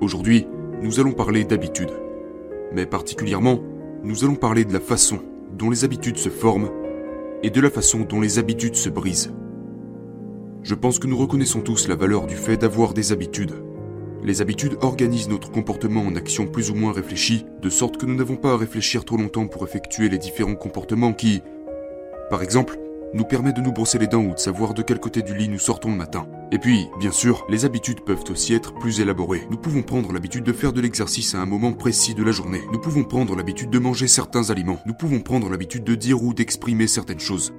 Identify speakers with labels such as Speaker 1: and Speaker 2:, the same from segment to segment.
Speaker 1: Aujourd'hui, nous allons parler d'habitudes. Mais particulièrement, nous allons parler de la façon dont les habitudes se forment et de la façon dont les habitudes se brisent. Je pense que nous reconnaissons tous la valeur du fait d'avoir des habitudes. Les habitudes organisent notre comportement en actions plus ou moins réfléchies, de sorte que nous n'avons pas à réfléchir trop longtemps pour effectuer les différents comportements qui, par exemple, nous permettent de nous brosser les dents ou de savoir de quel côté du lit nous sortons le matin. Et puis, bien sûr, les habitudes peuvent aussi être plus élaborées. Nous pouvons prendre l'habitude de faire de l'exercice à un moment précis de la journée. Nous pouvons prendre l'habitude de manger certains aliments. Nous pouvons prendre l'habitude de dire ou d'exprimer certaines choses.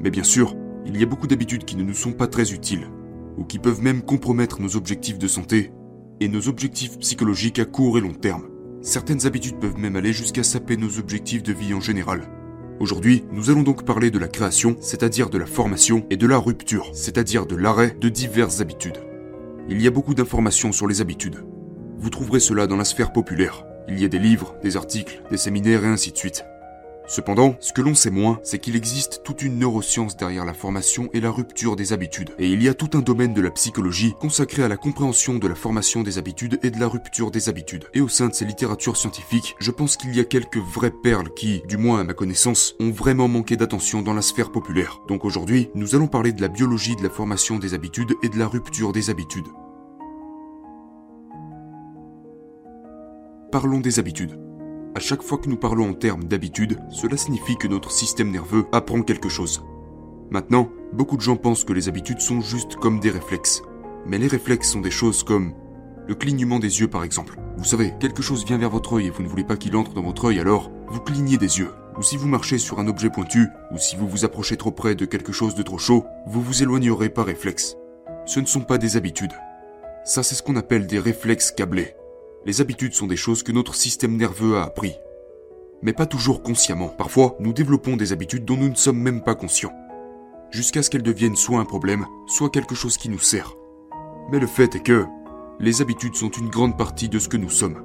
Speaker 1: Mais bien sûr, il y a beaucoup d'habitudes qui ne nous sont pas très utiles, ou qui peuvent même compromettre nos objectifs de santé et nos objectifs psychologiques à court et long terme. Certaines habitudes peuvent même aller jusqu'à saper nos objectifs de vie en général. Aujourd'hui, nous allons donc parler de la création, c'est-à-dire de la formation, et de la rupture, c'est-à-dire de l'arrêt de diverses habitudes. Il y a beaucoup d'informations sur les habitudes. Vous trouverez cela dans la sphère populaire. Il y a des livres, des articles, des séminaires et ainsi de suite. Cependant, ce que l'on sait moins, c'est qu'il existe toute une neuroscience derrière la formation et la rupture des habitudes. Et il y a tout un domaine de la psychologie consacré à la compréhension de la formation des habitudes et de la rupture des habitudes. Et au sein de ces littératures scientifiques, je pense qu'il y a quelques vraies perles qui, du moins à ma connaissance, ont vraiment manqué d'attention dans la sphère populaire. Donc aujourd'hui, nous allons parler de la biologie de la formation des habitudes et de la rupture des habitudes. Parlons des habitudes. À chaque fois que nous parlons en termes d'habitude, cela signifie que notre système nerveux apprend quelque chose. Maintenant, beaucoup de gens pensent que les habitudes sont juste comme des réflexes. Mais les réflexes sont des choses comme le clignement des yeux par exemple. Vous savez, quelque chose vient vers votre œil et vous ne voulez pas qu'il entre dans votre œil alors vous clignez des yeux. Ou si vous marchez sur un objet pointu, ou si vous vous approchez trop près de quelque chose de trop chaud, vous vous éloignerez par réflexe. Ce ne sont pas des habitudes. Ça c'est ce qu'on appelle des réflexes câblés. Les habitudes sont des choses que notre système nerveux a appris. Mais pas toujours consciemment. Parfois, nous développons des habitudes dont nous ne sommes même pas conscients. Jusqu'à ce qu'elles deviennent soit un problème, soit quelque chose qui nous sert. Mais le fait est que les habitudes sont une grande partie de ce que nous sommes.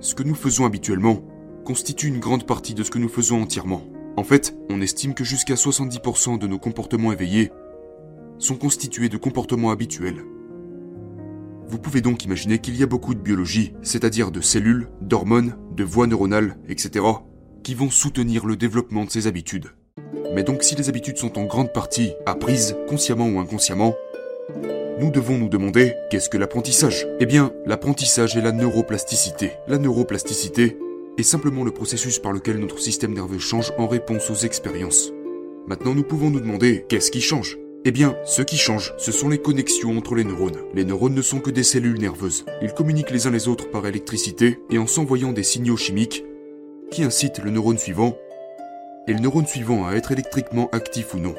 Speaker 1: Ce que nous faisons habituellement constitue une grande partie de ce que nous faisons entièrement. En fait, on estime que jusqu'à 70% de nos comportements éveillés sont constitués de comportements habituels. Vous pouvez donc imaginer qu'il y a beaucoup de biologie, c'est-à-dire de cellules, d'hormones, de voies neuronales, etc., qui vont soutenir le développement de ces habitudes. Mais donc si les habitudes sont en grande partie apprises, consciemment ou inconsciemment, nous devons nous demander qu'est-ce que l'apprentissage? Eh bien, l'apprentissage est la neuroplasticité. La neuroplasticité est simplement le processus par lequel notre système nerveux change en réponse aux expériences. Maintenant, nous pouvons nous demander qu'est-ce qui change? Eh bien, ce qui change, ce sont les connexions entre les neurones. Les neurones ne sont que des cellules nerveuses. Ils communiquent les uns les autres par électricité et en s'envoyant des signaux chimiques qui incitent le neurone suivant et le neurone suivant à être électriquement actif ou non.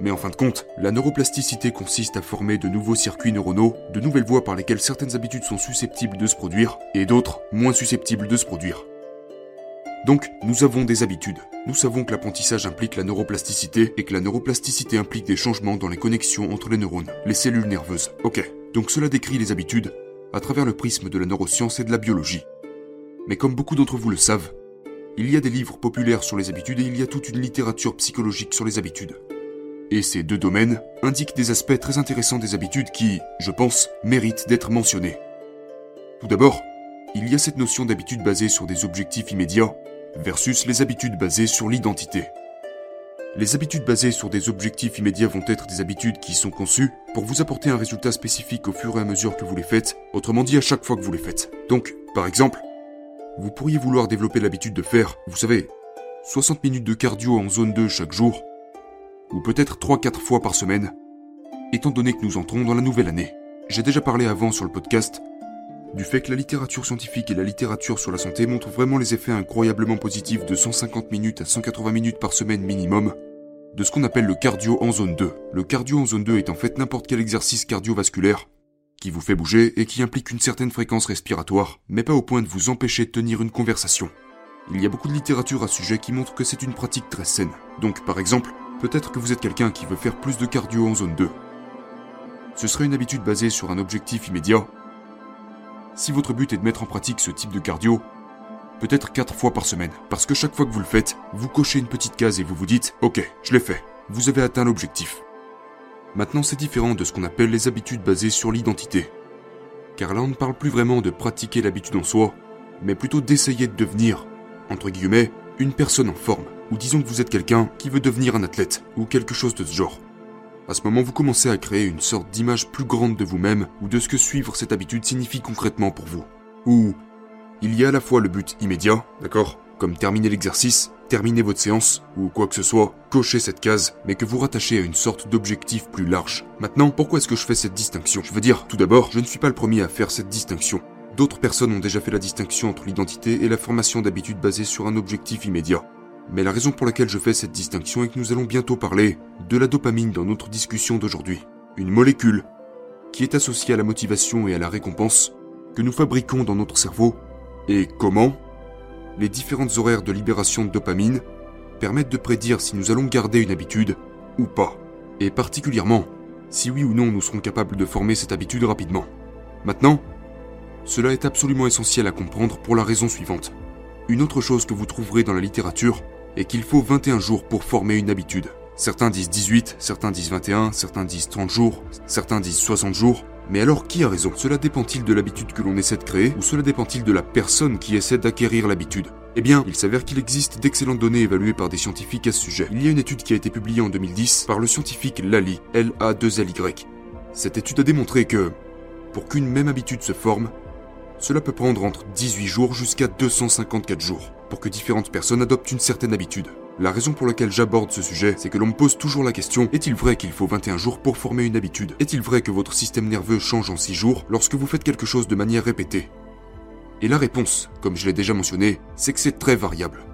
Speaker 1: Mais en fin de compte, la neuroplasticité consiste à former de nouveaux circuits neuronaux, de nouvelles voies par lesquelles certaines habitudes sont susceptibles de se produire et d'autres moins susceptibles de se produire. Donc, nous avons des habitudes. Nous savons que l'apprentissage implique la neuroplasticité et que la neuroplasticité implique des changements dans les connexions entre les neurones, les cellules nerveuses. Ok, donc cela décrit les habitudes à travers le prisme de la neuroscience et de la biologie. Mais comme beaucoup d'entre vous le savent, il y a des livres populaires sur les habitudes et il y a toute une littérature psychologique sur les habitudes. Et ces deux domaines indiquent des aspects très intéressants des habitudes qui, je pense, méritent d'être mentionnés. Tout d'abord, il y a cette notion d'habitude basée sur des objectifs immédiats versus les habitudes basées sur l'identité. Les habitudes basées sur des objectifs immédiats vont être des habitudes qui sont conçues pour vous apporter un résultat spécifique au fur et à mesure que vous les faites, autrement dit à chaque fois que vous les faites. Donc, par exemple, vous pourriez vouloir développer l'habitude de faire, vous savez, 60 minutes de cardio en zone 2 chaque jour, ou peut-être 3-4 fois par semaine, étant donné que nous entrons dans la nouvelle année. J'ai déjà parlé avant sur le podcast du fait que la littérature scientifique et la littérature sur la santé montrent vraiment les effets incroyablement positifs de 150 minutes à 180 minutes par semaine minimum de ce qu'on appelle le cardio en zone 2. Le cardio en zone 2 est en fait n'importe quel exercice cardiovasculaire qui vous fait bouger et qui implique une certaine fréquence respiratoire, mais pas au point de vous empêcher de tenir une conversation. Il y a beaucoup de littérature à ce sujet qui montre que c'est une pratique très saine. Donc par exemple, peut-être que vous êtes quelqu'un qui veut faire plus de cardio en zone 2. Ce serait une habitude basée sur un objectif immédiat si votre but est de mettre en pratique ce type de cardio, peut-être 4 fois par semaine, parce que chaque fois que vous le faites, vous cochez une petite case et vous vous dites Ok, je l'ai fait. vous avez atteint l'objectif. Maintenant, c'est différent de ce qu'on appelle les habitudes basées sur l'identité. Car là, on ne parle plus vraiment de pratiquer l'habitude en soi, mais plutôt d'essayer de devenir, entre guillemets, une personne en forme. Ou disons que vous êtes quelqu'un qui veut devenir un athlète, ou quelque chose de ce genre. À ce moment, vous commencez à créer une sorte d'image plus grande de vous-même, ou de ce que suivre cette habitude signifie concrètement pour vous. Ou il y a à la fois le but immédiat, d'accord Comme terminer l'exercice, terminer votre séance, ou quoi que ce soit, cocher cette case, mais que vous rattachez à une sorte d'objectif plus large. Maintenant, pourquoi est-ce que je fais cette distinction? Je veux dire, tout d'abord, je ne suis pas le premier à faire cette distinction. D'autres personnes ont déjà fait la distinction entre l'identité et la formation d'habitudes basées sur un objectif immédiat. Mais la raison pour laquelle je fais cette distinction est que nous allons bientôt parler de la dopamine dans notre discussion d'aujourd'hui. Une molécule qui est associée à la motivation et à la récompense que nous fabriquons dans notre cerveau et comment les différentes horaires de libération de dopamine permettent de prédire si nous allons garder une habitude ou pas. Et particulièrement, si oui ou non nous serons capables de former cette habitude rapidement. Maintenant, cela est absolument essentiel à comprendre pour la raison suivante. Une autre chose que vous trouverez dans la littérature est qu'il faut 21 jours pour former une habitude. Certains disent 18, certains disent 21, certains disent 30 jours, certains disent 60 jours. Mais alors qui a raison? Cela dépend-il de l'habitude que l'on essaie de créer ou cela dépend-il de la personne qui essaie d'acquérir l'habitude? Eh bien, il s'avère qu'il existe d'excellentes données évaluées par des scientifiques à ce sujet. Il y a une étude qui a été publiée en 2010 par le scientifique Lally, L-A-2-L-Y. Cette étude a démontré que, pour qu'une même habitude se forme, cela peut prendre entre 18 jours jusqu'à 254 jours pour que différentes personnes adoptent une certaine habitude. La raison pour laquelle j'aborde ce sujet, c'est que l'on me pose toujours la question, est-il vrai qu'il faut 21 jours pour former une habitude? Est-il vrai que votre système nerveux change en 6 jours lorsque vous faites quelque chose de manière répétée? Et la réponse, comme je l'ai déjà mentionné, c'est que c'est très variable.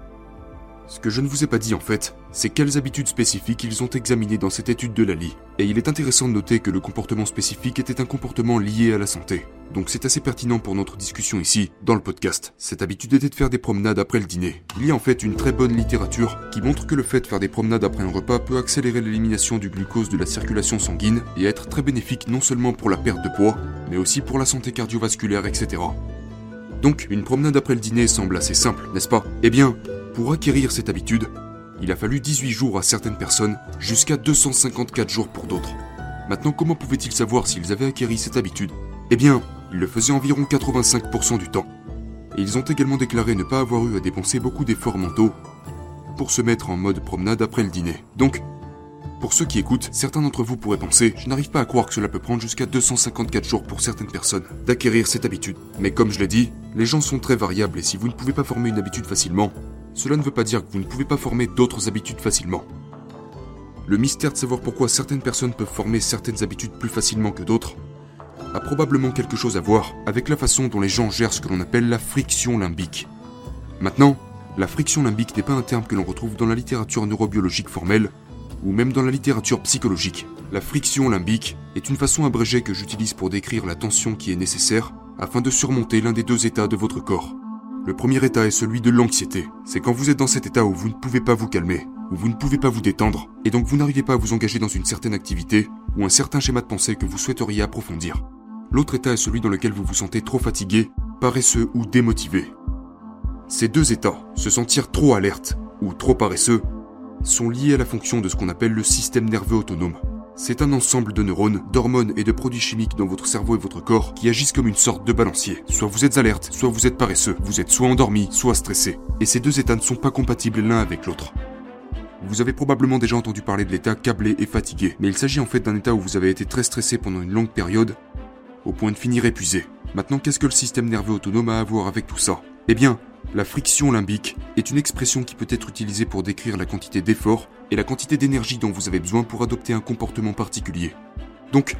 Speaker 1: Ce que je ne vous ai pas dit en fait, c'est quelles habitudes spécifiques ils ont examinées dans cette étude de Lali. Et il est intéressant de noter que le comportement spécifique était un comportement lié à la santé. Donc c'est assez pertinent pour notre discussion ici, dans le podcast. Cette habitude était de faire des promenades après le dîner. Il y a en fait une très bonne littérature qui montre que le fait de faire des promenades après un repas peut accélérer l'élimination du glucose de la circulation sanguine et être très bénéfique non seulement pour la perte de poids, mais aussi pour la santé cardiovasculaire, etc. Donc, une promenade après le dîner semble assez simple, n'est-ce pas? Eh bien, pour acquérir cette habitude, il a fallu 18 jours à certaines personnes, jusqu'à 254 jours pour d'autres. Maintenant, comment pouvaient-ils savoir s'ils avaient acquéri cette habitude? Eh bien, ils le faisaient environ 85% du temps. Et ils ont également déclaré ne pas avoir eu à dépenser beaucoup d'efforts mentaux pour se mettre en mode promenade après le dîner. Donc, pour ceux qui écoutent, certains d'entre vous pourraient penser, je n'arrive pas à croire que cela peut prendre jusqu'à 254 jours pour certaines personnes d'acquérir cette habitude. Mais comme je l'ai dit, les gens sont très variables et si vous ne pouvez pas former une habitude facilement, cela ne veut pas dire que vous ne pouvez pas former d'autres habitudes facilement. Le mystère de savoir pourquoi certaines personnes peuvent former certaines habitudes plus facilement que d'autres a probablement quelque chose à voir avec la façon dont les gens gèrent ce que l'on appelle la friction limbique. Maintenant, la friction limbique n'est pas un terme que l'on retrouve dans la littérature neurobiologique formelle, ou même dans la littérature psychologique. La friction limbique est une façon abrégée que j'utilise pour décrire la tension qui est nécessaire afin de surmonter l'un des deux états de votre corps. Le premier état est celui de l'anxiété. C'est quand vous êtes dans cet état où vous ne pouvez pas vous calmer, où vous ne pouvez pas vous détendre, et donc vous n'arrivez pas à vous engager dans une certaine activité ou un certain schéma de pensée que vous souhaiteriez approfondir. L'autre état est celui dans lequel vous vous sentez trop fatigué, paresseux ou démotivé. Ces deux états, se sentir trop alerte ou trop paresseux, sont liés à la fonction de ce qu'on appelle le système nerveux autonome. C'est un ensemble de neurones, d'hormones et de produits chimiques dans votre cerveau et votre corps qui agissent comme une sorte de balancier. Soit vous êtes alerte, soit vous êtes paresseux, vous êtes soit endormi, soit stressé. Et ces deux états ne sont pas compatibles l'un avec l'autre. Vous avez probablement déjà entendu parler de l'état câblé et fatigué, mais il s'agit en fait d'un état où vous avez été très stressé pendant une longue période, au point de finir épuisé. Maintenant, qu'est-ce que le système nerveux autonome a à voir avec tout ça? Eh bien, la friction limbique est une expression qui peut être utilisée pour décrire la quantité d'effort et la quantité d'énergie dont vous avez besoin pour adopter un comportement particulier. Donc,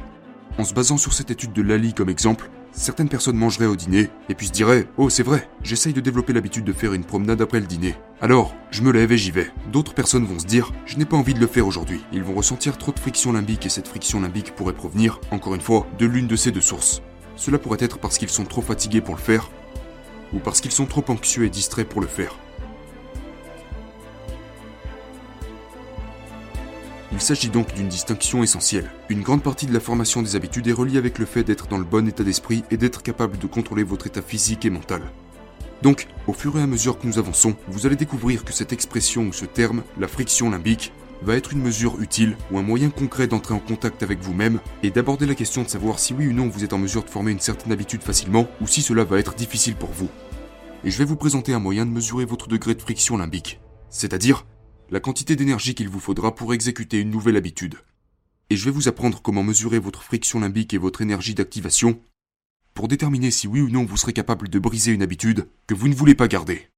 Speaker 1: en se basant sur cette étude de Lali comme exemple, certaines personnes mangeraient au dîner et puis se diraient Oh, c'est vrai, j'essaye de développer l'habitude de faire une promenade après le dîner. Alors, je me lève et j'y vais. D'autres personnes vont se dire Je n'ai pas envie de le faire aujourd'hui. Ils vont ressentir trop de friction limbique et cette friction limbique pourrait provenir, encore une fois, de l'une de ces deux sources. Cela pourrait être parce qu'ils sont trop fatigués pour le faire, ou parce qu'ils sont trop anxieux et distraits pour le faire. Il s'agit donc d'une distinction essentielle. Une grande partie de la formation des habitudes est reliée avec le fait d'être dans le bon état d'esprit et d'être capable de contrôler votre état physique et mental. Donc, au fur et à mesure que nous avançons, vous allez découvrir que cette expression ou ce terme, la friction limbique, va être une mesure utile ou un moyen concret d'entrer en contact avec vous-même et d'aborder la question de savoir si oui ou non vous êtes en mesure de former une certaine habitude facilement ou si cela va être difficile pour vous. Et je vais vous présenter un moyen de mesurer votre degré de friction limbique, c'est-à-dire la quantité d'énergie qu'il vous faudra pour exécuter une nouvelle habitude. Et je vais vous apprendre comment mesurer votre friction limbique et votre énergie d'activation pour déterminer si oui ou non vous serez capable de briser une habitude que vous ne voulez pas garder.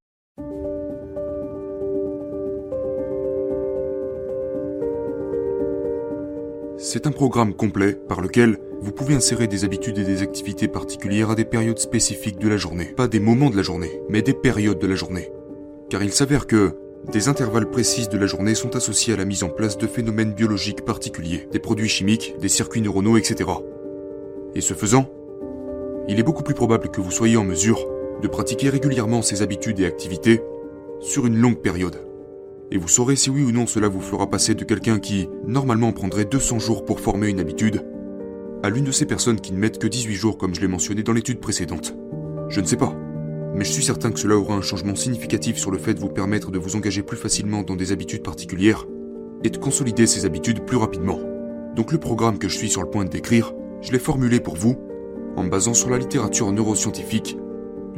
Speaker 1: C'est un programme complet par lequel vous pouvez insérer des habitudes et des activités particulières à des périodes spécifiques de la journée. Pas des moments de la journée, mais des périodes de la journée. Car il s'avère que des intervalles précis de la journée sont associés à la mise en place de phénomènes biologiques particuliers, des produits chimiques, des circuits neuronaux, etc. Et ce faisant, il est beaucoup plus probable que vous soyez en mesure de pratiquer régulièrement ces habitudes et activités sur une longue période. Et vous saurez si oui ou non cela vous fera passer de quelqu'un qui, normalement, prendrait 200 jours pour former une habitude, à l'une de ces personnes qui ne mettent que 18 jours comme je l'ai mentionné dans l'étude précédente. Je ne sais pas, mais je suis certain que cela aura un changement significatif sur le fait de vous permettre de vous engager plus facilement dans des habitudes particulières et de consolider ces habitudes plus rapidement. Donc le programme que je suis sur le point de décrire, je l'ai formulé pour vous en basant sur la littérature neuroscientifique,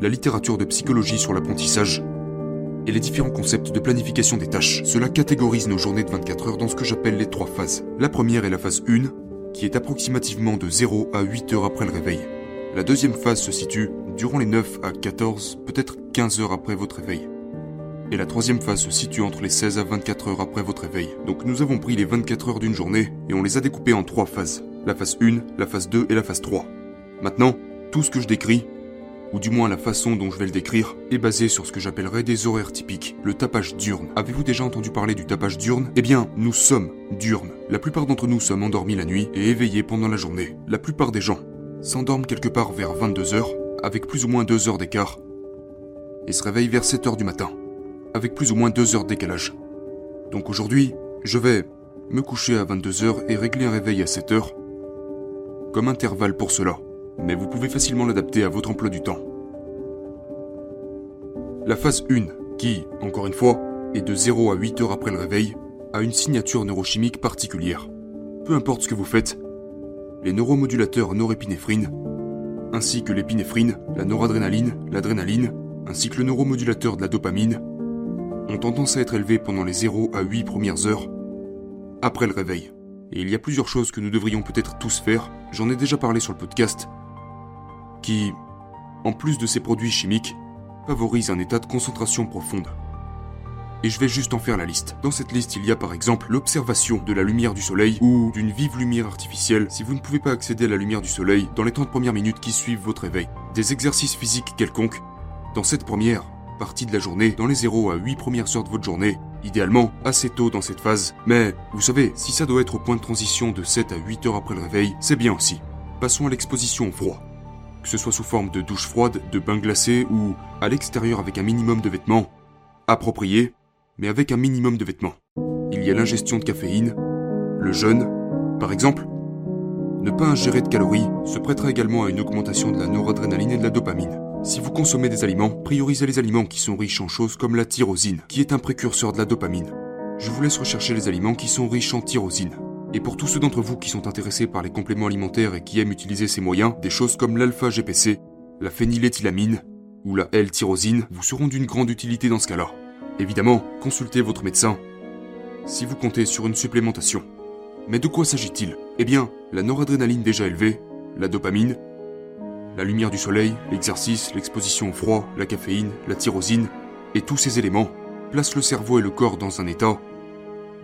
Speaker 1: la littérature de psychologie sur l'apprentissage et les différents concepts de planification des tâches. Cela catégorise nos journées de 24 heures dans ce que j'appelle les trois phases. La première est la phase 1, qui est approximativement de 0 à 8 heures après le réveil. La deuxième phase se situe durant les 9 à 14, peut-être 15 heures après votre réveil. Et la troisième phase se situe entre les 16 à 24 heures après votre réveil. Donc nous avons pris les 24 heures d'une journée et on les a découpées en trois phases. La phase 1, la phase 2 et la phase 3. Maintenant, tout ce que je décris, ou du moins la façon dont je vais le décrire, est basé sur ce que j'appellerais des horaires typiques, le tapage diurne. Avez-vous déjà entendu parler du tapage diurne? Eh bien, nous sommes diurnes. La plupart d'entre nous sommes endormis la nuit et éveillés pendant la journée. La plupart des gens s'endorment quelque part vers 22 heures, avec plus ou moins 2 heures d'écart, et se réveillent vers 7 heures du matin, avec plus ou moins 2 heures de décalage. Donc aujourd'hui, je vais me coucher à 22 heures et régler un réveil à 7 heures, comme intervalle pour cela mais vous pouvez facilement l'adapter à votre emploi du temps. La phase 1, qui, encore une fois, est de 0 à 8 heures après le réveil, a une signature neurochimique particulière. Peu importe ce que vous faites, les neuromodulateurs norépinéphrine, ainsi que l'épinéphrine, la noradrénaline, l'adrénaline, ainsi que le neuromodulateur de la dopamine, ont tendance à être élevés pendant les 0 à 8 premières heures après le réveil. Et il y a plusieurs choses que nous devrions peut-être tous faire, j'en ai déjà parlé sur le podcast, qui, en plus de ces produits chimiques, favorisent un état de concentration profonde. Et je vais juste en faire la liste. Dans cette liste, il y a par exemple l'observation de la lumière du soleil ou d'une vive lumière artificielle si vous ne pouvez pas accéder à la lumière du soleil dans les 30 premières minutes qui suivent votre éveil. Des exercices physiques quelconques. Dans cette première partie de la journée, dans les 0 à 8 premières heures de votre journée, idéalement assez tôt dans cette phase. Mais vous savez, si ça doit être au point de transition de 7 à 8 heures après le réveil, c'est bien aussi. Passons à l'exposition au froid que ce soit sous forme de douche froide, de bain glacé ou à l'extérieur avec un minimum de vêtements, approprié, mais avec un minimum de vêtements. Il y a l'ingestion de caféine, le jeûne, par exemple. Ne pas ingérer de calories se prêtera également à une augmentation de la noradrénaline et de la dopamine. Si vous consommez des aliments, priorisez les aliments qui sont riches en choses comme la tyrosine, qui est un précurseur de la dopamine. Je vous laisse rechercher les aliments qui sont riches en tyrosine. Et pour tous ceux d'entre vous qui sont intéressés par les compléments alimentaires et qui aiment utiliser ces moyens, des choses comme l'alpha-GPC, la phényléthylamine ou la L-tyrosine vous seront d'une grande utilité dans ce cas-là. Évidemment, consultez votre médecin si vous comptez sur une supplémentation. Mais de quoi s'agit-il? Eh bien, la noradrénaline déjà élevée, la dopamine, la lumière du soleil, l'exercice, l'exposition au froid, la caféine, la tyrosine, et tous ces éléments placent le cerveau et le corps dans un état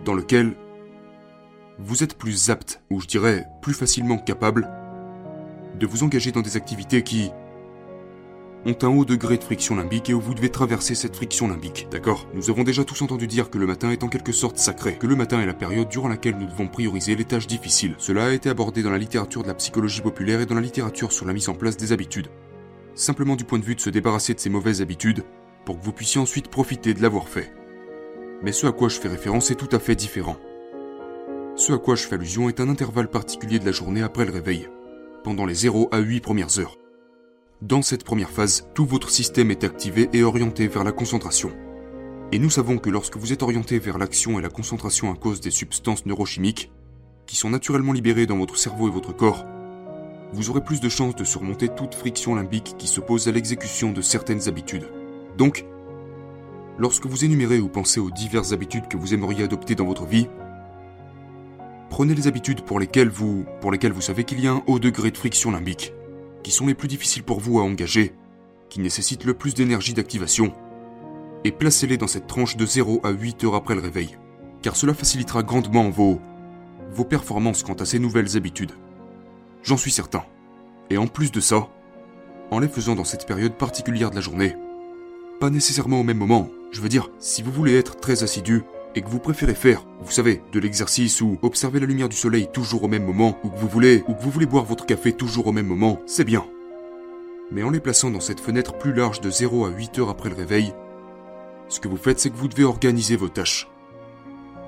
Speaker 1: dans lequel vous êtes plus apte, ou je dirais plus facilement capable, de vous engager dans des activités qui ont un haut degré de friction limbique et où vous devez traverser cette friction limbique, d'accord? Nous avons déjà tous entendu dire que le matin est en quelque sorte sacré, que le matin est la période durant laquelle nous devons prioriser les tâches difficiles. Cela a été abordé dans la littérature de la psychologie populaire et dans la littérature sur la mise en place des habitudes. Simplement du point de vue de se débarrasser de ces mauvaises habitudes, pour que vous puissiez ensuite profiter de l'avoir fait. Mais ce à quoi je fais référence est tout à fait différent. Ce à quoi je fais allusion est un intervalle particulier de la journée après le réveil, pendant les 0 à 8 premières heures. Dans cette première phase, tout votre système est activé et orienté vers la concentration. Et nous savons que lorsque vous êtes orienté vers l'action et la concentration à cause des substances neurochimiques, qui sont naturellement libérées dans votre cerveau et votre corps, vous aurez plus de chances de surmonter toute friction limbique qui s'oppose à l'exécution de certaines habitudes. Donc, lorsque vous énumérez ou pensez aux diverses habitudes que vous aimeriez adopter dans votre vie, prenez les habitudes pour lesquelles vous, pour lesquelles vous savez qu'il y a un haut degré de friction limbique, qui sont les plus difficiles pour vous à engager, qui nécessitent le plus d'énergie d'activation, et placez-les dans cette tranche de 0 à 8 heures après le réveil, car cela facilitera grandement vos, vos performances quant à ces nouvelles habitudes. J'en suis certain. Et en plus de ça, en les faisant dans cette période particulière de la journée, pas nécessairement au même moment, je veux dire, si vous voulez être très assidu et que vous préférez faire, vous savez, de l'exercice ou observer la lumière du soleil toujours au même moment, ou que vous voulez, ou que vous voulez boire votre café toujours au même moment, c'est bien. Mais en les plaçant dans cette fenêtre plus large de 0 à 8 heures après le réveil, ce que vous faites, c'est que vous devez organiser vos tâches.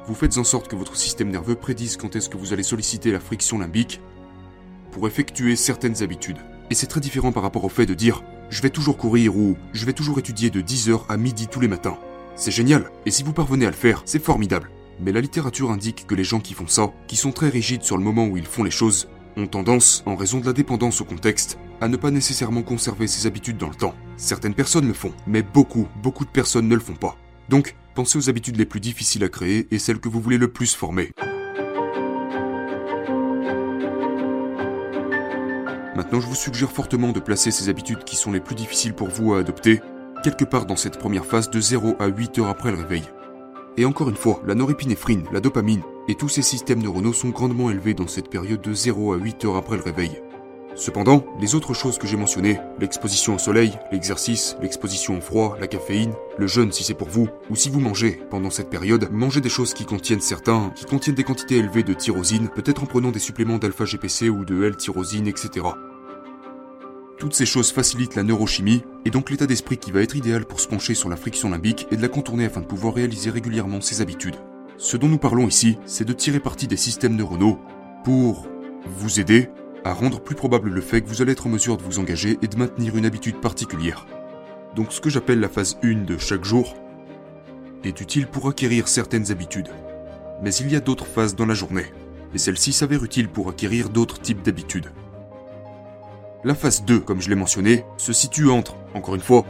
Speaker 1: Vous faites en sorte que votre système nerveux prédise quand est-ce que vous allez solliciter la friction limbique pour effectuer certaines habitudes. Et c'est très différent par rapport au fait de dire je vais toujours courir ou je vais toujours étudier de 10h à midi tous les matins. C'est génial, et si vous parvenez à le faire, c'est formidable. Mais la littérature indique que les gens qui font ça, qui sont très rigides sur le moment où ils font les choses, ont tendance, en raison de la dépendance au contexte, à ne pas nécessairement conserver ces habitudes dans le temps. Certaines personnes le font, mais beaucoup, beaucoup de personnes ne le font pas. Donc, pensez aux habitudes les plus difficiles à créer et celles que vous voulez le plus former. Maintenant, je vous suggère fortement de placer ces habitudes qui sont les plus difficiles pour vous à adopter, quelque part dans cette première phase de 0 à 8 heures après le réveil. Et encore une fois, la norépinéphrine, la dopamine et tous ces systèmes neuronaux sont grandement élevés dans cette période de 0 à 8 heures après le réveil. Cependant, les autres choses que j'ai mentionnées, l'exposition au soleil, l'exercice, l'exposition au froid, la caféine, le jeûne si c'est pour vous, ou si vous mangez pendant cette période, mangez des choses qui contiennent certains, qui contiennent des quantités élevées de tyrosine, peut-être en prenant des suppléments d'alpha-GPC ou de L-tyrosine, etc. Toutes ces choses facilitent la neurochimie, et donc l'état d'esprit qui va être idéal pour se pencher sur la friction limbique et de la contourner afin de pouvoir réaliser régulièrement ses habitudes. Ce dont nous parlons ici, c'est de tirer parti des systèmes neuronaux pour vous aider à rendre plus probable le fait que vous allez être en mesure de vous engager et de maintenir une habitude particulière. Donc ce que j'appelle la phase 1 de chaque jour est utile pour acquérir certaines habitudes. Mais il y a d'autres phases dans la journée, et celle-ci s'avère utile pour acquérir d'autres types d'habitudes. La phase 2, comme je l'ai mentionné, se situe entre, encore une fois,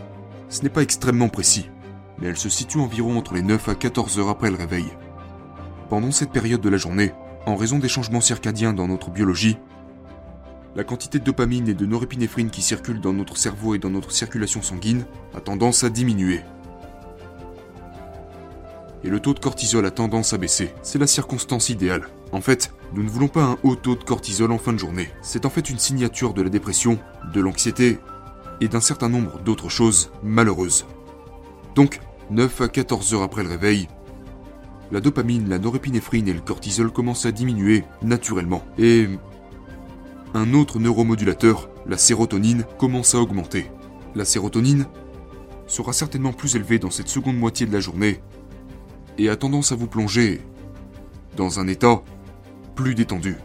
Speaker 1: ce n'est pas extrêmement précis, mais elle se situe environ entre les 9 à 14 heures après le réveil. Pendant cette période de la journée, en raison des changements circadiens dans notre biologie, la quantité de dopamine et de norépinéphrine qui circulent dans notre cerveau et dans notre circulation sanguine a tendance à diminuer. Et le taux de cortisol a tendance à baisser. C'est la circonstance idéale. En fait, nous ne voulons pas un haut taux de cortisol en fin de journée. C'est en fait une signature de la dépression, de l'anxiété et d'un certain nombre d'autres choses malheureuses. Donc, 9 à 14 heures après le réveil, la dopamine, la norépinéphrine et le cortisol commencent à diminuer naturellement. Et un autre neuromodulateur, la sérotonine, commence à augmenter. La sérotonine sera certainement plus élevée dans cette seconde moitié de la journée et a tendance à vous plonger dans un état plus détendu.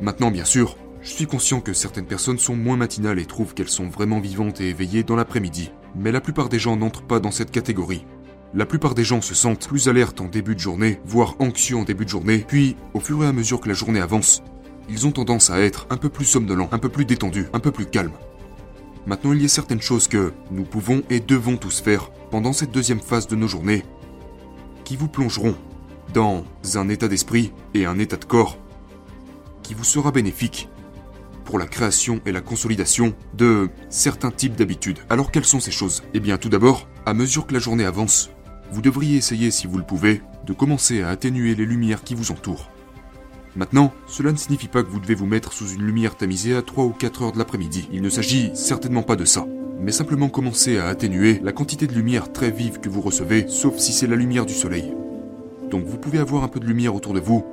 Speaker 1: Maintenant, bien sûr, je suis conscient que certaines personnes sont moins matinales et trouvent qu'elles sont vraiment vivantes et éveillées dans l'après-midi, mais la plupart des gens n'entrent pas dans cette catégorie. La plupart des gens se sentent plus alertes en début de journée, voire anxieux en début de journée, puis, au fur et à mesure que la journée avance, ils ont tendance à être un peu plus somnolents, un peu plus détendus, un peu plus calmes. Maintenant, il y a certaines choses que nous pouvons et devons tous faire pendant cette deuxième phase de nos journées qui vous plongeront dans un état d'esprit et un état de corps qui vous sera bénéfique pour la création et la consolidation de certains types d'habitudes. Alors quelles sont ces choses? Eh bien tout d'abord, à mesure que la journée avance, vous devriez essayer, si vous le pouvez, de commencer à atténuer les lumières qui vous entourent. Maintenant, cela ne signifie pas que vous devez vous mettre sous une lumière tamisée à 3 ou 4 heures de l'après-midi. Il ne s'agit certainement pas de ça. Mais simplement commencer à atténuer la quantité de lumière très vive que vous recevez, sauf si c'est la lumière du soleil. Donc vous pouvez avoir un peu de lumière autour de vous.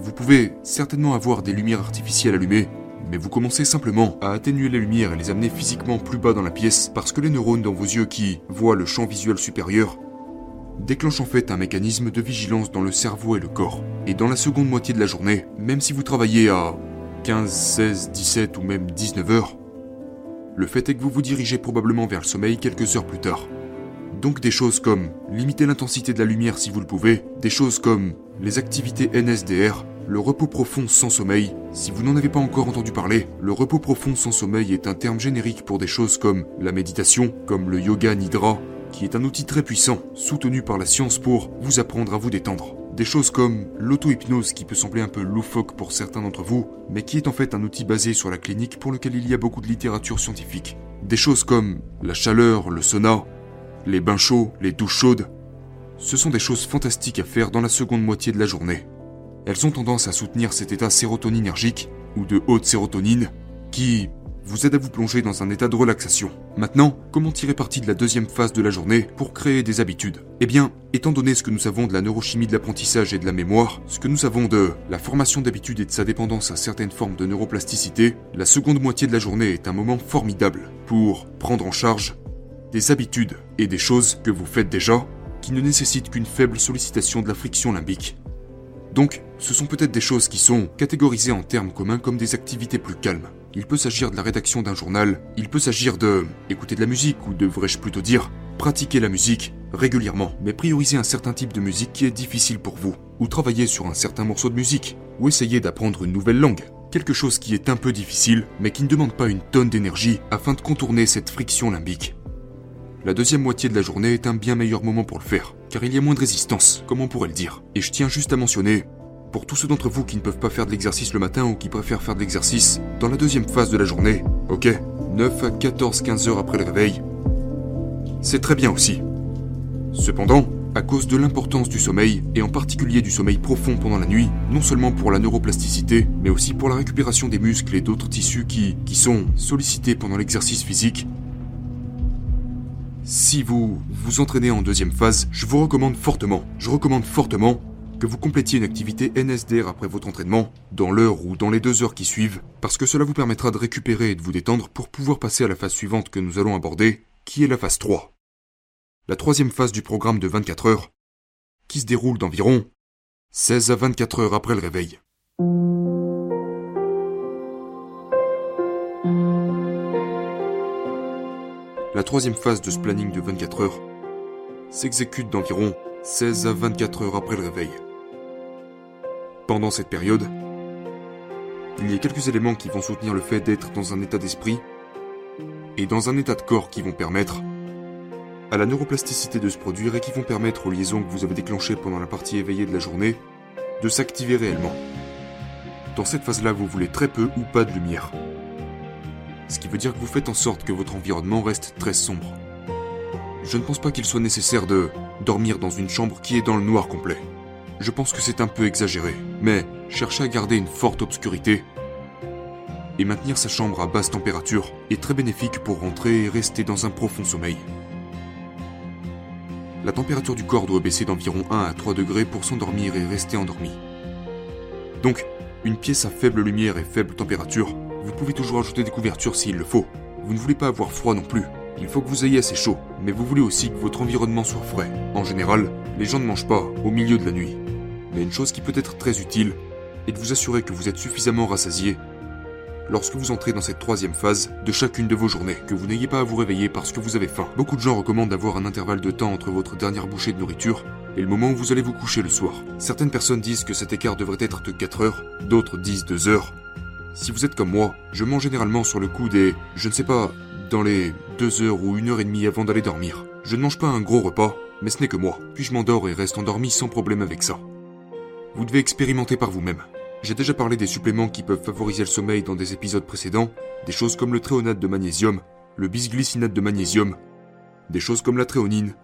Speaker 1: Vous pouvez certainement avoir des lumières artificielles allumées, mais vous commencez simplement à atténuer les lumières et les amener physiquement plus bas dans la pièce parce que les neurones dans vos yeux qui voient le champ visuel supérieur déclenchent en fait un mécanisme de vigilance dans le cerveau et le corps. Et dans la seconde moitié de la journée, même si vous travaillez à 15, 16, 17 ou même 19 heures, le fait est que vous vous dirigez probablement vers le sommeil quelques heures plus tard. Donc des choses comme limiter l'intensité de la lumière si vous le pouvez, des choses comme les activités NSDR, le repos profond sans sommeil. Si vous n'en avez pas encore entendu parler, le repos profond sans sommeil est un terme générique pour des choses comme la méditation, comme le yoga nidra, qui est un outil très puissant, soutenu par la science pour vous apprendre à vous détendre. Des choses comme l'auto-hypnose qui peut sembler un peu loufoque pour certains d'entre vous, mais qui est en fait un outil basé sur la clinique pour lequel il y a beaucoup de littérature scientifique. Des choses comme la chaleur, le sauna, les bains chauds, les douches chaudes. Ce sont des choses fantastiques à faire dans la seconde moitié de la journée. Elles ont tendance à soutenir cet état sérotoninergique, ou de haute sérotonine, qui vous aide à vous plonger dans un état de relaxation. Maintenant, comment tirer parti de la deuxième phase de la journée pour créer des habitudes? Eh bien, étant donné ce que nous savons de la neurochimie de l'apprentissage et de la mémoire, ce que nous savons de la formation d'habitudes et de sa dépendance à certaines formes de neuroplasticité, la seconde moitié de la journée est un moment formidable pour prendre en charge des habitudes et des choses que vous faites déjà qui ne nécessitent qu'une faible sollicitation de la friction limbique. Donc, ce sont peut-être des choses qui sont catégorisées en termes communs comme des activités plus calmes. Il peut s'agir de la rédaction d'un journal, il peut s'agir de écouter de la musique, ou devrais-je plutôt dire pratiquer la musique régulièrement, mais prioriser un certain type de musique qui est difficile pour vous, ou travailler sur un certain morceau de musique, ou essayer d'apprendre une nouvelle langue. Quelque chose qui est un peu difficile, mais qui ne demande pas une tonne d'énergie afin de contourner cette friction limbique. La deuxième moitié de la journée est un bien meilleur moment pour le faire, car il y a moins de résistance, comme on pourrait le dire. Et je tiens juste à mentionner, pour tous ceux d'entre vous qui ne peuvent pas faire de l'exercice le matin ou qui préfèrent faire de l'exercice dans la deuxième phase de la journée, ok 9 à 14-15 heures après le réveil, c'est très bien aussi. Cependant, à cause de l'importance du sommeil, et en particulier du sommeil profond pendant la nuit, non seulement pour la neuroplasticité, mais aussi pour la récupération des muscles et d'autres tissus qui, qui sont sollicités pendant l'exercice physique, si vous vous entraînez en deuxième phase, je vous recommande fortement, je recommande fortement que vous complétiez une activité NSDR après votre entraînement, dans l'heure ou dans les deux heures qui suivent, parce que cela vous permettra de récupérer et de vous détendre pour pouvoir passer à la phase suivante que nous allons aborder, qui est la phase 3. La troisième phase du programme de 24 heures, qui se déroule d'environ 16 à 24 heures après le réveil. La troisième phase de ce planning de 24 heures s'exécute d'environ 16 à 24 heures après le réveil. Pendant cette période, il y a quelques éléments qui vont soutenir le fait d'être dans un état d'esprit et dans un état de corps qui vont permettre à la neuroplasticité de se produire et qui vont permettre aux liaisons que vous avez déclenchées pendant la partie éveillée de la journée de s'activer réellement. Dans cette phase-là, vous voulez très peu ou pas de lumière. Ce qui veut dire que vous faites en sorte que votre environnement reste très sombre. Je ne pense pas qu'il soit nécessaire de dormir dans une chambre qui est dans le noir complet. Je pense que c'est un peu exagéré, mais chercher à garder une forte obscurité et maintenir sa chambre à basse température est très bénéfique pour rentrer et rester dans un profond sommeil. La température du corps doit baisser d'environ 1 à 3 degrés pour s'endormir et rester endormi. Donc, une pièce à faible lumière et faible température, vous pouvez toujours ajouter des couvertures s'il le faut. Vous ne voulez pas avoir froid non plus. Il faut que vous ayez assez chaud, mais vous voulez aussi que votre environnement soit frais. En général, les gens ne mangent pas au milieu de la nuit. Mais une chose qui peut être très utile est de vous assurer que vous êtes suffisamment rassasié lorsque vous entrez dans cette troisième phase de chacune de vos journées, que vous n'ayez pas à vous réveiller parce que vous avez faim. Beaucoup de gens recommandent d'avoir un intervalle de temps entre votre dernière bouchée de nourriture et le moment où vous allez vous coucher le soir. Certaines personnes disent que cet écart devrait être de 4 heures, d'autres disent 2 heures. Si vous êtes comme moi, je mange généralement sur le coup des, je ne sais pas, dans les 2 heures ou 1 heure et demie avant d'aller dormir. Je ne mange pas un gros repas, mais ce n'est que moi, puis je m'endors et reste endormi sans problème avec ça? Vous devez expérimenter par vous-même. J'ai déjà parlé des suppléments qui peuvent favoriser le sommeil dans des épisodes précédents, des choses comme le tréonate de magnésium, le bisglycinate de magnésium, des choses comme la tréonine,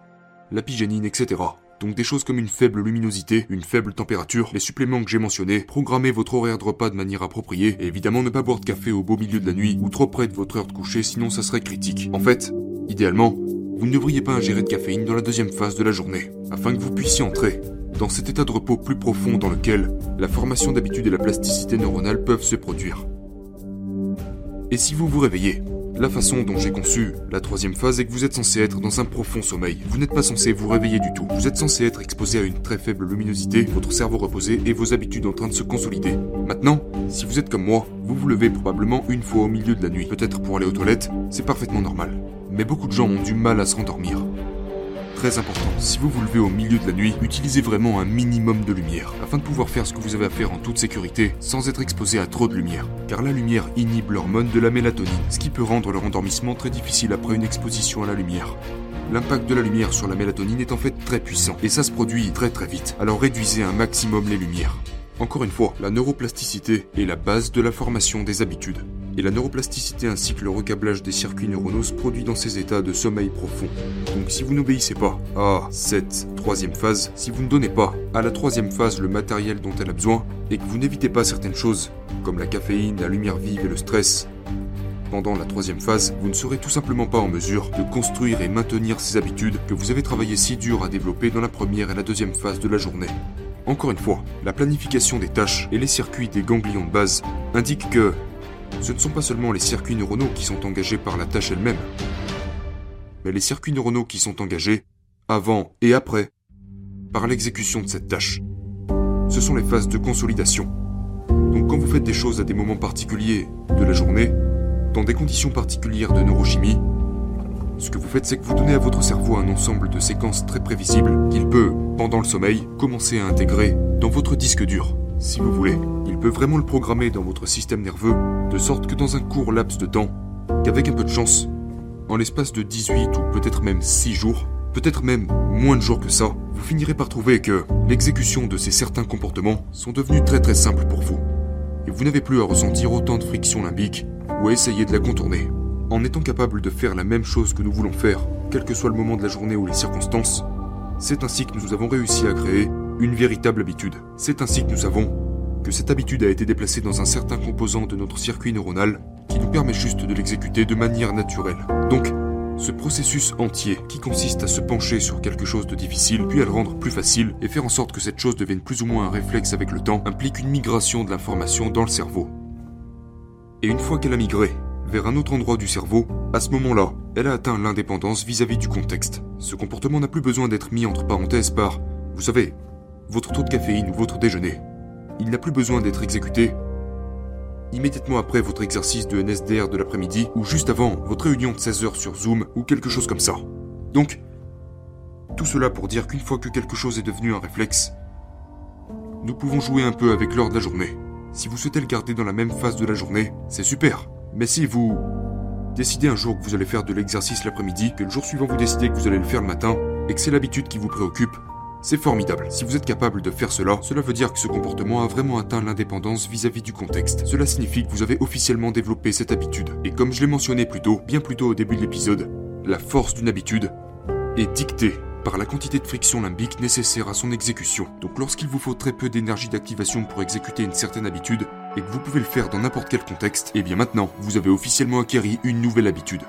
Speaker 1: l'apigénine, etc. Donc des choses comme une faible luminosité, une faible température, les suppléments que j'ai mentionnés, programmer votre horaire de repas de manière appropriée, et évidemment ne pas boire de café au beau milieu de la nuit ou trop près de votre heure de coucher sinon ça serait critique. En fait, idéalement, vous ne devriez pas ingérer de caféine dans la deuxième phase de la journée, afin que vous puissiez entrer dans cet état de repos plus profond dans lequel la formation d'habitude et la plasticité neuronale peuvent se produire. Et si vous vous réveillez, la façon dont j'ai conçu la troisième phase est que vous êtes censé être dans un profond sommeil. Vous n'êtes pas censé vous réveiller du tout. Vous êtes censé être exposé à une très faible luminosité, votre cerveau reposé et vos habitudes en train de se consolider. Maintenant, si vous êtes comme moi, vous vous levez probablement une fois au milieu de la nuit. Peut-être pour aller aux toilettes, c'est parfaitement normal. Mais beaucoup de gens ont du mal à se rendormir. Très important. Si vous vous levez au milieu de la nuit, utilisez vraiment un minimum de lumière, afin de pouvoir faire ce que vous avez à faire en toute sécurité, sans être exposé à trop de lumière. Car la lumière inhibe l'hormone de la mélatonine, ce qui peut rendre le rendormissement très difficile après une exposition à la lumière. L'impact de la lumière sur la mélatonine est en fait très puissant, et ça se produit très très vite, alors réduisez un maximum les lumières. Encore une fois, la neuroplasticité est la base de la formation des habitudes. Et la neuroplasticité ainsi que le recablage des circuits neuronaux se produit dans ces états de sommeil profond. Donc si vous n'obéissez pas à cette troisième phase, si vous ne donnez pas à la troisième phase le matériel dont elle a besoin, et que vous n'évitez pas certaines choses, comme la caféine, la lumière vive et le stress, pendant la troisième phase, vous ne serez tout simplement pas en mesure de construire et maintenir ces habitudes que vous avez travaillé si dur à développer dans la première et la deuxième phase de la journée. Encore une fois, la planification des tâches et les circuits des ganglions de base indiquent que ce ne sont pas seulement les circuits neuronaux qui sont engagés par la tâche elle-même, mais les circuits neuronaux qui sont engagés avant et après par l'exécution de cette tâche. Ce sont les phases de consolidation. Donc quand vous faites des choses à des moments particuliers de la journée, dans des conditions particulières de neurochimie, ce que vous faites, c'est que vous donnez à votre cerveau un ensemble de séquences très prévisibles qu'il peut, pendant le sommeil, commencer à intégrer dans votre disque dur. Si vous voulez, il peut vraiment le programmer dans votre système nerveux, de sorte que dans un court laps de temps, qu'avec un peu de chance, en l'espace de 18 ou peut-être même 6 jours, peut-être même moins de jours que ça, vous finirez par trouver que l'exécution de ces certains comportements sont devenus très très simples pour vous. Et vous n'avez plus à ressentir autant de friction limbique ou à essayer de la contourner. En étant capable de faire la même chose que nous voulons faire, quel que soit le moment de la journée ou les circonstances, c'est ainsi que nous avons réussi à créer une véritable habitude. C'est ainsi que nous savons que cette habitude a été déplacée dans un certain composant de notre circuit neuronal qui nous permet juste de l'exécuter de manière naturelle. Donc, ce processus entier qui consiste à se pencher sur quelque chose de difficile puis à le rendre plus facile et faire en sorte que cette chose devienne plus ou moins un réflexe avec le temps implique une migration de l'information dans le cerveau. Et une fois qu'elle a migré, vers un autre endroit du cerveau, à ce moment-là, elle a atteint l'indépendance vis-à-vis du contexte. Ce comportement n'a plus besoin d'être mis entre parenthèses par, vous savez, votre taux de caféine ou votre déjeuner. Il n'a plus besoin d'être exécuté immédiatement après votre exercice de NSDR de l'après-midi ou juste avant votre réunion de 16 heures sur Zoom ou quelque chose comme ça. Donc, tout cela pour dire qu'une fois que quelque chose est devenu un réflexe, nous pouvons jouer un peu avec l'heure de la journée. Si vous souhaitez le garder dans la même phase de la journée, c'est super. Mais si vous décidez un jour que vous allez faire de l'exercice l'après-midi, que le jour suivant vous décidez que vous allez le faire le matin, et que c'est l'habitude qui vous préoccupe, c'est formidable. Si vous êtes capable de faire cela, cela veut dire que ce comportement a vraiment atteint l'indépendance vis-à-vis du contexte. Cela signifie que vous avez officiellement développé cette habitude. Et comme je l'ai mentionné plus tôt, bien plus tôt au début de l'épisode, la force d'une habitude est dictée par la quantité de friction limbique nécessaire à son exécution. Donc lorsqu'il vous faut très peu d'énergie d'activation pour exécuter une certaine habitude, et que vous pouvez le faire dans n'importe quel contexte, et eh bien maintenant, vous avez officiellement acquéri une nouvelle habitude.